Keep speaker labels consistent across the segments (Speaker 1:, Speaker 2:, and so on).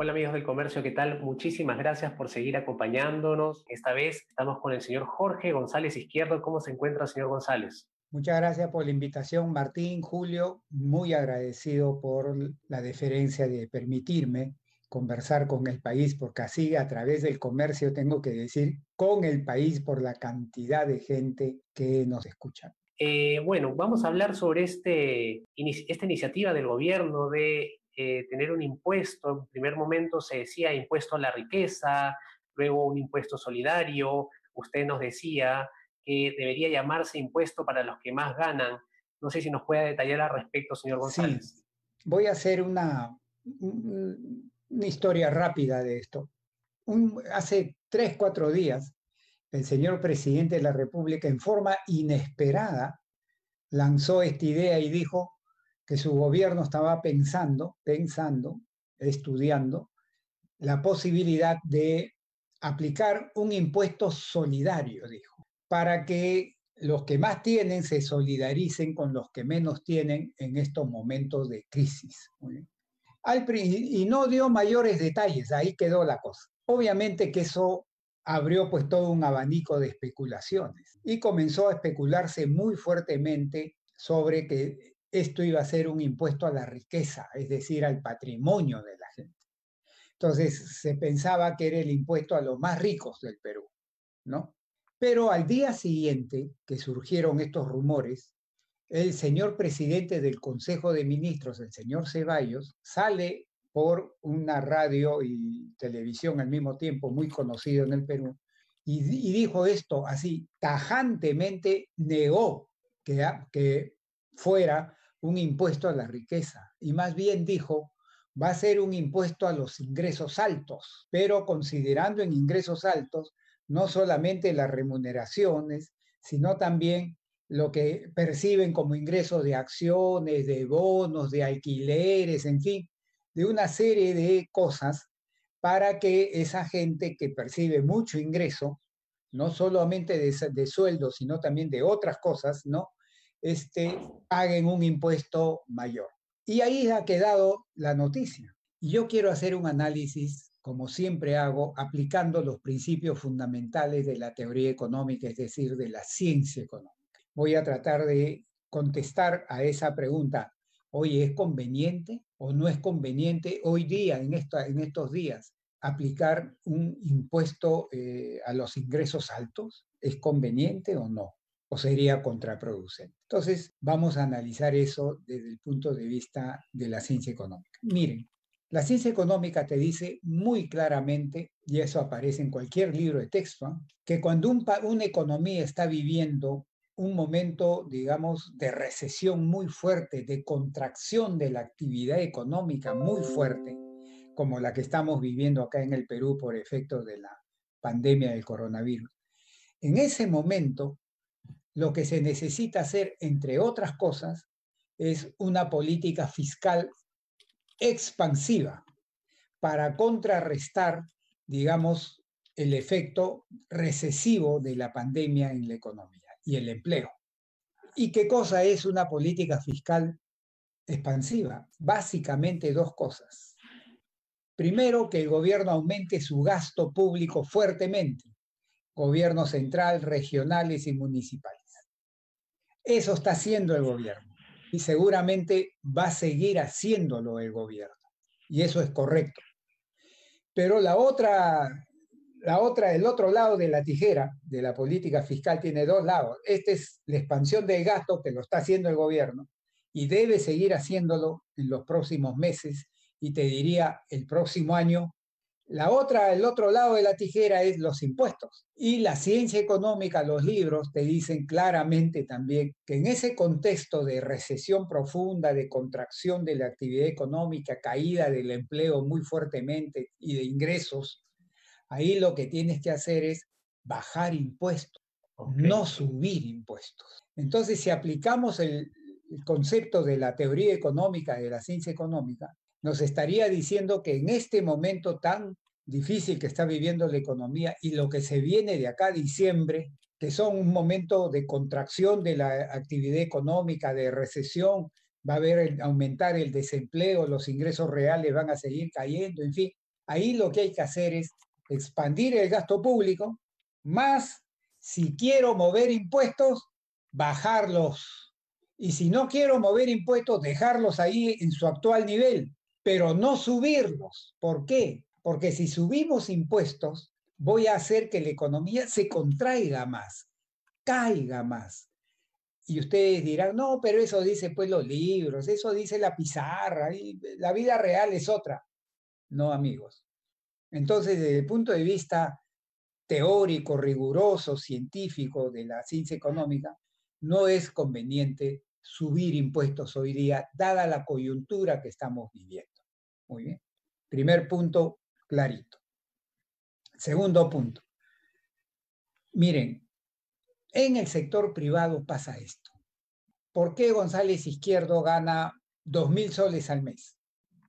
Speaker 1: Hola amigos del comercio, ¿qué tal? Muchísimas gracias por seguir acompañándonos. Esta vez estamos con el señor Jorge González Izquierdo. ¿Cómo se encuentra, señor González?
Speaker 2: Muchas gracias por la invitación, Martín, Julio. Muy agradecido por la deferencia de permitirme conversar con el país, porque así a través del comercio tengo que decir con el país por la cantidad de gente que nos escucha.
Speaker 1: Eh, bueno, vamos a hablar sobre este, esta iniciativa del gobierno de eh, tener un impuesto. En primer momento se decía impuesto a la riqueza, luego un impuesto solidario. Usted nos decía que debería llamarse impuesto para los que más ganan. No sé si nos puede detallar al respecto, señor González.
Speaker 2: Sí. Voy a hacer una, una historia rápida de esto. hace tres, cuatro días, el señor presidente de la República, en forma inesperada, lanzó esta idea y dijo, que su gobierno estaba pensando, pensando, estudiando la posibilidad de aplicar un impuesto solidario, dijo, para que los que más tienen se solidaricen con los que menos tienen en estos momentos de crisis. Y no dio mayores detalles, ahí quedó la cosa. Obviamente que eso abrió pues todo un abanico de especulaciones y comenzó a especularse muy fuertemente sobre que esto iba a ser un impuesto a la riqueza, es decir, al patrimonio de la gente. Entonces se pensaba que era el impuesto a los más ricos del Perú, ¿no? Pero al día siguiente que surgieron estos rumores, el señor presidente del Consejo de Ministros, el señor Ceballos, sale por una radio y televisión al mismo tiempo muy conocido en el Perú, y, dijo esto así, tajantemente negó que, que fuera un impuesto a la riqueza y más bien dijo, va a ser un impuesto a los ingresos altos, pero considerando en ingresos altos no solamente las remuneraciones, sino también lo que perciben como ingresos de acciones, de bonos, de alquileres, en fin, de una serie de cosas para que esa gente que percibe mucho ingreso, no solamente de, de sueldo, sino también de otras cosas, ¿no? Este, paguen un impuesto mayor. Y ahí ha quedado la noticia. Y yo quiero hacer un análisis, como siempre hago, aplicando los principios fundamentales de la teoría económica, es decir, de la ciencia económica. Voy a tratar de contestar a esa pregunta. Oye, ¿es conveniente o no es conveniente hoy día, en, en estos días, aplicar un impuesto eh, a los ingresos altos? ¿Es conveniente o no? O sería contraproducente. Entonces, vamos a analizar eso desde el punto de vista de la ciencia económica. Miren, la ciencia económica te dice muy claramente, y eso aparece en cualquier libro de texto, que cuando una economía está viviendo un momento, digamos, de recesión muy fuerte, de contracción de la actividad económica muy fuerte, como la que estamos viviendo acá en el Perú por efecto de la pandemia del coronavirus. En ese momento, lo que se necesita hacer, entre otras cosas, es una política fiscal expansiva para contrarrestar, digamos, el efecto recesivo de la pandemia en la economía y el empleo. ¿Y qué cosa es una política fiscal expansiva? Básicamente dos cosas. Primero, que el gobierno aumente su gasto público fuertemente, gobierno central, regionales y municipales. Eso está haciendo el gobierno y seguramente va a seguir haciéndolo el gobierno. Y eso es correcto. Pero la otra, la otra, el otro lado de la tijera de la política fiscal tiene dos lados. Este es la expansión del gasto que lo está haciendo el gobierno y debe seguir haciéndolo en los próximos meses y te diría el próximo año la otra, el otro lado de la tijera es los impuestos. Y la ciencia económica, los libros te dicen claramente también que en ese contexto de recesión profunda, de contracción de la actividad económica, caída del empleo muy fuertemente y de ingresos, ahí lo que tienes que hacer es bajar impuestos. no subir impuestos. Entonces, si aplicamos el, el concepto de la teoría económica, de la ciencia económica, nos estaría diciendo que en este momento tan difícil que está viviendo la economía y lo que se viene de acá a diciembre, que son un momento de contracción de la actividad económica, de recesión, va a haber aumentar el desempleo, los ingresos reales van a seguir cayendo, en fin, ahí lo que hay que hacer es expandir el gasto público, más si quiero mover impuestos, bajarlos. Y si no quiero mover impuestos, dejarlos ahí en su actual nivel, pero no subirlos. ¿Por qué? Porque si subimos impuestos, voy a hacer que la economía se contraiga más, caiga más. Y ustedes dirán, no, pero eso dice pues los libros, eso dice la pizarra, la vida real es otra. No, amigos. Entonces, desde el punto de vista teórico, riguroso, científico de la ciencia económica, no es conveniente subir impuestos hoy día, dada la coyuntura que estamos viviendo. Muy bien. Primer punto, clarito. Segundo punto. Miren, en el sector privado pasa esto. ¿Por qué González Izquierdo gana 2.000 soles al mes?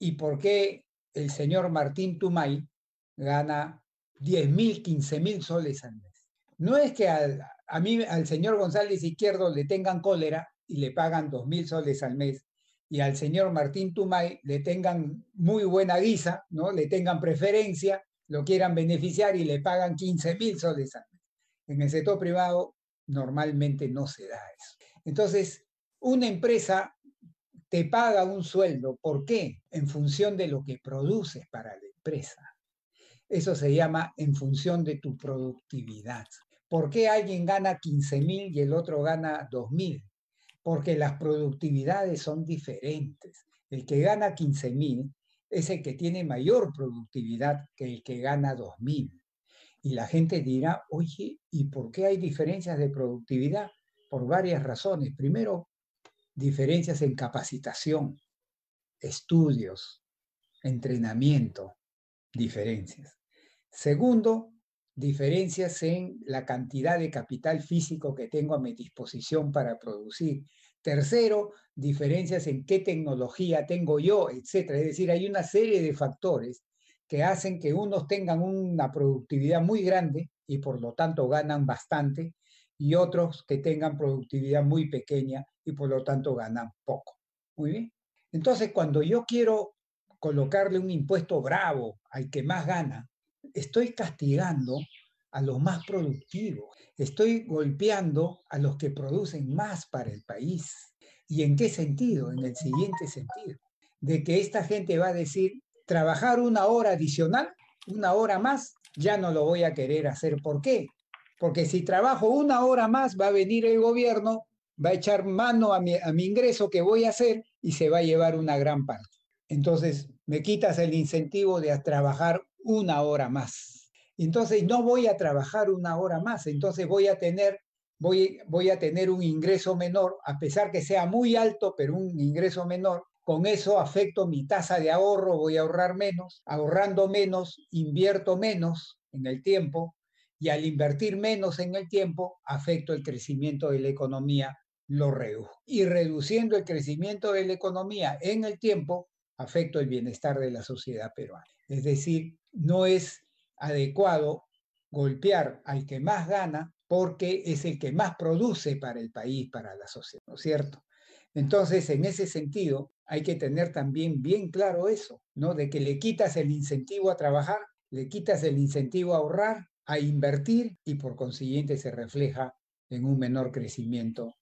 Speaker 2: ¿Y por qué el señor Martín Tumay gana 10.000, 15.000 soles al mes? No es que a mí, al señor González Izquierdo le tengan cólera y le pagan 2.000 soles al mes y al señor Martín Tumay le tengan muy buena guisa, ¿no? le tengan preferencia, lo quieran beneficiar y le pagan 15.000 soles al mes. En el sector privado normalmente no se da eso. Entonces, una empresa te paga un sueldo. ¿Por qué? En función de lo que produces para la empresa. Eso se llama en función de tu productividad. ¿Por qué alguien gana 15 mil y el otro gana 2 mil? Porque las productividades son diferentes. El que gana 15 mil es el que tiene mayor productividad que el que gana 2 mil. Y la gente dirá, oye, ¿y por qué hay diferencias de productividad? Por varias razones. Primero, diferencias en capacitación, estudios, entrenamiento, diferencias. Segundo, diferencias en la cantidad de capital físico que tengo a mi disposición para producir. Tercero, diferencias en qué tecnología tengo yo, etcétera. Es decir, hay una serie de factores que hacen que unos tengan una productividad muy grande y por lo tanto ganan bastante, y otros que tengan productividad muy pequeña y por lo tanto ganan poco. Muy bien. Entonces, cuando yo quiero colocarle un impuesto bravo al que más gana, estoy castigando a los más productivos, estoy golpeando a los que producen más para el país. ¿Y en qué sentido? En el siguiente sentido, de que esta gente va a decir, trabajar una hora adicional, una hora más, ya no lo voy a querer hacer. ¿Por qué? Porque si trabajo una hora más, va a venir el gobierno, va a echar mano a mi, a mi ingreso que voy a hacer y se va a llevar una gran parte. Entonces, me quitas el incentivo de trabajar una hora más. Entonces, no voy a trabajar una hora más, entonces voy a tener Voy, voy, a tener un ingreso menor, a pesar que sea muy alto, pero un ingreso menor, con eso afecto mi tasa de ahorro, voy a ahorrar menos, ahorrando menos, invierto menos en el tiempo y al invertir menos en el tiempo, afecto el crecimiento de la economía, lo reduzco. Y reduciendo el crecimiento de la economía en el tiempo, afecto el bienestar de la sociedad peruana. Es decir, no es adecuado golpear al que más gana porque es el que más produce para el país, para la sociedad, ¿no es cierto? Entonces, en ese sentido, hay que tener también bien claro eso, ¿no? De que le quitas el incentivo a trabajar, le quitas el incentivo a ahorrar, a invertir y por consiguiente se refleja en un menor crecimiento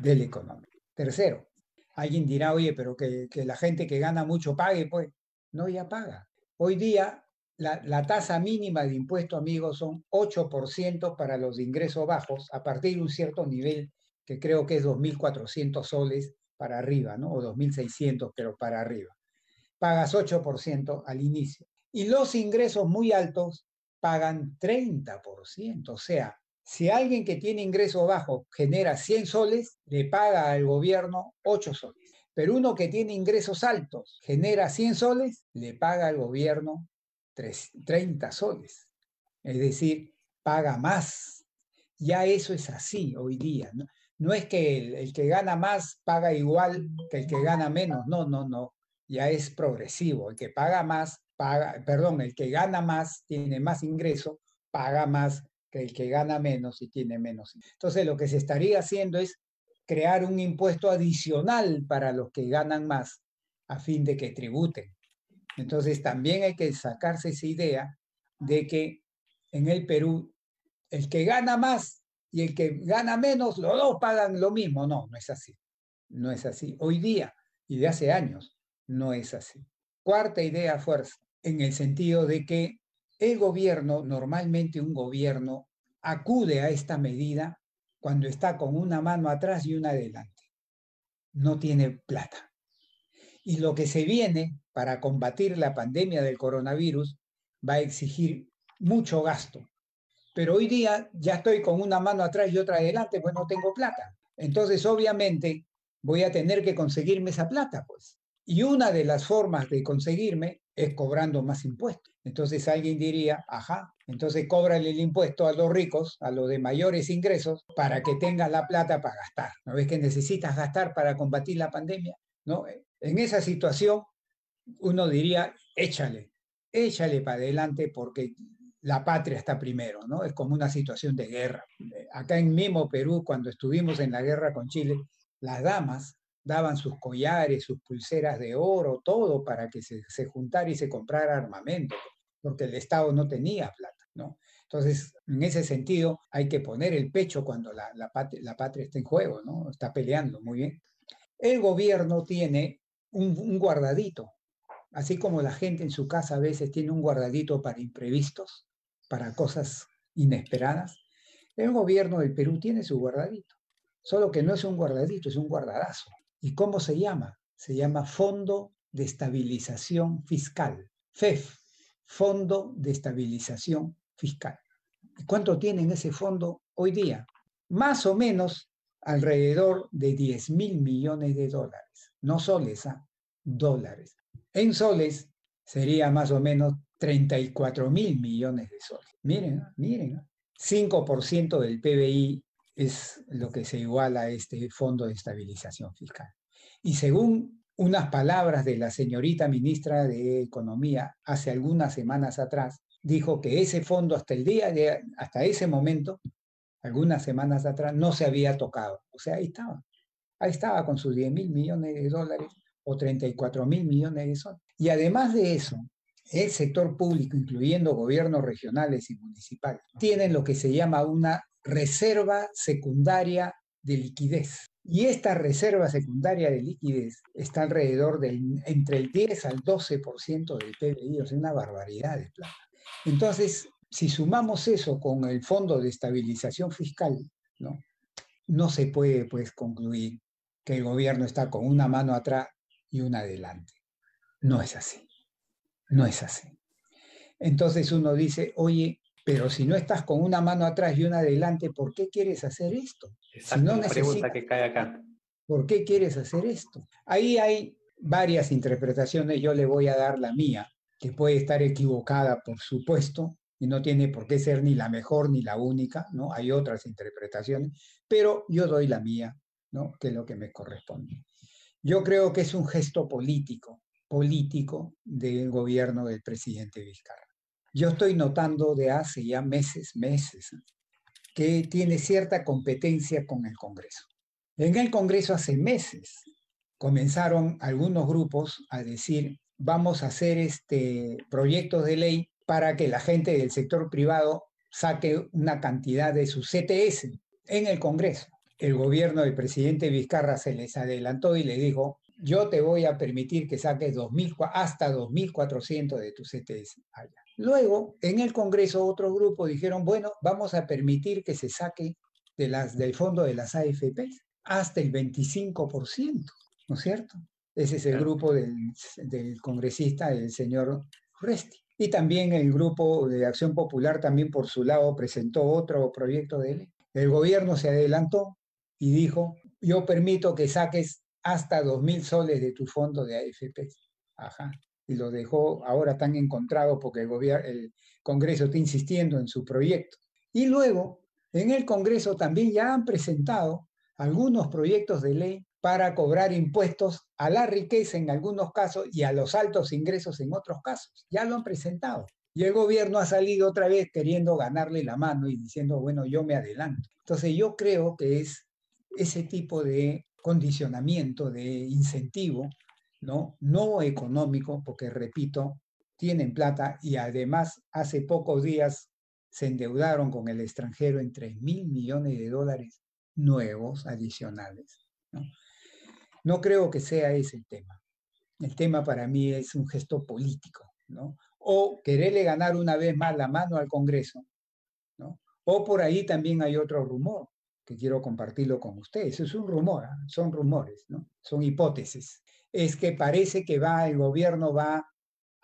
Speaker 2: de la economía. Tercero, alguien dirá, oye, pero que, que la gente que gana mucho pague, pues no, ya paga. Hoy día la, tasa mínima de impuesto, amigos, son 8% para los ingresos bajos, a partir de un cierto nivel, que creo que es 2.400 soles, para arriba, ¿no? O 2.600, pero para arriba. Pagas 8% al inicio. Y los ingresos muy altos pagan 30%. O sea, si alguien que tiene ingreso bajo genera 100 soles, le paga al gobierno 8 soles. Pero uno que tiene ingresos altos genera 100 soles, le paga al gobierno 30 soles. Es decir, paga más. Ya eso es así hoy día. No, es que el, el, que gana más paga igual que el que gana menos. No, no, no. Ya es progresivo. El que paga más, paga, perdón, el que gana más, tiene más ingreso, paga más que el que gana menos y tiene menos. Entonces lo que se estaría haciendo es crear un impuesto adicional para los que ganan más a fin de que tributen. Entonces también hay que sacarse esa idea de que en el Perú el que gana más y el que gana menos, los dos pagan lo mismo. No, no es así. No es así. Hoy día y de hace años no es así. Cuarta idea fuerza, en el sentido de que el gobierno, normalmente un gobierno, acude a esta medida cuando está con una mano atrás y una adelante. No tiene plata. Y lo que se viene para combatir la pandemia del coronavirus va a exigir mucho gasto. Pero hoy día ya estoy con una mano atrás y otra adelante, pues no tengo plata. Entonces, obviamente, voy a tener que conseguirme esa plata, pues. Y una de las formas de conseguirme es cobrando más impuestos. Entonces alguien diría, ajá, entonces cóbrale el impuesto a los ricos, a los de mayores ingresos, para que tengas la plata para gastar. ¿No ves que necesitas gastar para combatir la pandemia? ¿No? En esa situación, uno diría, échale, échale para adelante porque la patria está primero, ¿no? Es como una situación de guerra. Acá en mismo Perú, cuando estuvimos en la guerra con Chile, las damas daban sus collares, sus pulseras de oro, todo para que se, se, juntara y se comprara armamento, porque el Estado no tenía plata, ¿no? Entonces, en ese sentido, hay que poner el pecho cuando la, la, patria, la patria está en juego, ¿no? Está peleando, muy bien. El gobierno tiene un, guardadito, así como la gente en su casa a veces tiene un guardadito para imprevistos, para cosas inesperadas. El gobierno del Perú tiene su guardadito, solo que no es un guardadito, es un guardadazo. ¿Y cómo se llama? Se llama Fondo de Estabilización Fiscal, FEF, Fondo de Estabilización Fiscal. ¿Y cuánto tiene en ese fondo hoy día? Más o menos alrededor de 10 mil millones de dólares, no soles, ¿ah? dólares. En soles sería más o menos 34 mil millones de soles. Miren, miren, 5% ¿ah? del PBI es lo que se iguala a este Fondo de Estabilización Fiscal. Y según unas palabras de la señorita ministra de Economía hace algunas semanas atrás, dijo que ese fondo hasta el día de, hasta ese momento, algunas semanas atrás, no se había tocado. O sea, ahí estaba. Ahí estaba con sus 10 mil millones de dólares o 34 mil millones de soles. Y además de eso, el sector público, incluyendo gobiernos regionales y municipales, tienen lo que se llama una reserva secundaria de liquidez. Y esta reserva secundaria de liquidez está alrededor del entre el 10 al 12% del PBI, o sea, una barbaridad de plata. Entonces, si sumamos eso con el Fondo de Estabilización Fiscal, ¿no? no se puede pues concluir que el gobierno está con una mano atrás y una adelante. No es así. No es así. Entonces uno dice, oye, pero si no estás con una mano atrás y una adelante, ¿por qué quieres hacer esto?
Speaker 1: Exacto,
Speaker 2: si no
Speaker 1: la pregunta que cae acá.
Speaker 2: ¿Por qué quieres hacer esto? Ahí hay varias interpretaciones, yo le voy a dar la mía, que puede estar equivocada, por supuesto, y no tiene por qué ser ni la mejor ni la única, ¿no? Hay otras interpretaciones, pero yo doy la mía, ¿no? Que lo que me corresponde. Yo creo que es un gesto político, político del gobierno del presidente Vizcarra. Yo estoy notando de hace ya meses, meses, que tiene cierta competencia con el Congreso. En el Congreso hace meses comenzaron algunos grupos a decir, vamos a hacer este proyectos de ley para que la gente del sector privado saque una cantidad de su CTS en el Congreso. El gobierno del presidente Vizcarra se les adelantó y le dijo, yo te voy a permitir que saques 2000, hasta 2.400 de tu CTS allá. Luego, en el Congreso, otro grupo dijeron, bueno, vamos a permitir que se saque de las, del fondo de las AFP hasta el 25%, ¿no es cierto? Ese es el grupo del, del congresista, el señor Resti. Y también el grupo de Acción Popular también por su lado presentó otro proyecto de ley. El gobierno se adelantó y dijo, yo permito que saques hasta 2.000 soles de tu fondo de AFP. Ajá y lo dejó ahora tan encontrado porque el, gobierno, el Congreso está insistiendo en su proyecto. Y luego En el Congreso también ya han presentado algunos proyectos de ley para cobrar impuestos a la riqueza en algunos casos y a los altos ingresos en otros casos. Ya lo han presentado. Y el gobierno ha salido otra vez queriendo ganarle la mano y diciendo, bueno, yo me adelanto. Entonces yo creo que es ese tipo de condicionamiento, de incentivo, ¿no? No económico, porque repito, tienen plata y además hace pocos días se endeudaron con el extranjero en 3 mil millones de dólares nuevos, adicionales. ¿no? no creo que sea ese el tema. El tema para mí es un gesto político, ¿no? O quererle ganar una vez más la mano al Congreso, ¿no? O por ahí también hay otro rumor que quiero compartirlo con ustedes. Es un rumor, ¿ah? son rumores, ¿no? Son hipótesis. Es que parece que va, el gobierno va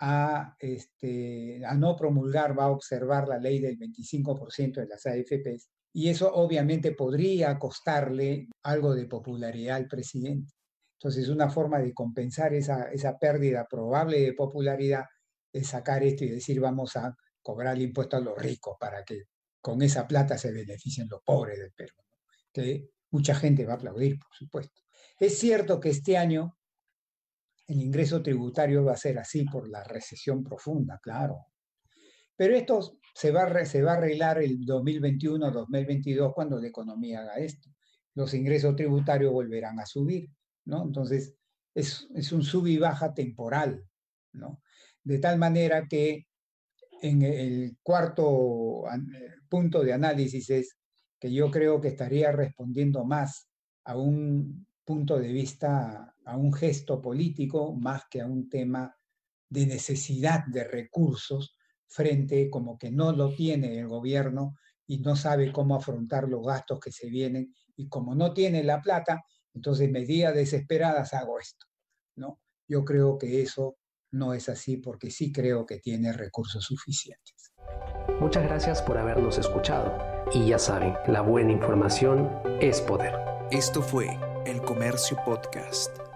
Speaker 2: a, este, a no promulgar, va a observar la ley del 25% de las AFPs. Y eso obviamente podría costarle algo de popularidad al presidente. Entonces, una forma de compensar esa, esa pérdida probable de popularidad es sacar esto y decir vamos a cobrar el impuesto a los ricos para que con esa plata se beneficien los pobres del Perú, que mucha gente va a aplaudir, por supuesto. Es cierto que este año el ingreso tributario va a ser así por la recesión profunda, claro. Pero esto se va, a, se va a arreglar el 2021-2022 cuando la economía haga esto. Los ingresos tributarios volverán a subir, ¿no? Entonces, es, es un sub y baja temporal, ¿no? De tal manera que en el cuarto punto de análisis es que yo creo que estaría respondiendo más a un punto de vista, a un gesto político más que a un tema de necesidad de recursos frente como que no lo tiene el gobierno y no sabe cómo afrontar los gastos que se vienen y como no tiene la plata, entonces medidas desesperadas hago esto, ¿no? Yo creo que eso no es así porque sí creo que tiene recursos suficientes.
Speaker 1: Muchas gracias por habernos escuchado y ya saben, la buena información es poder.
Speaker 3: Esto fue el Comercio Podcast.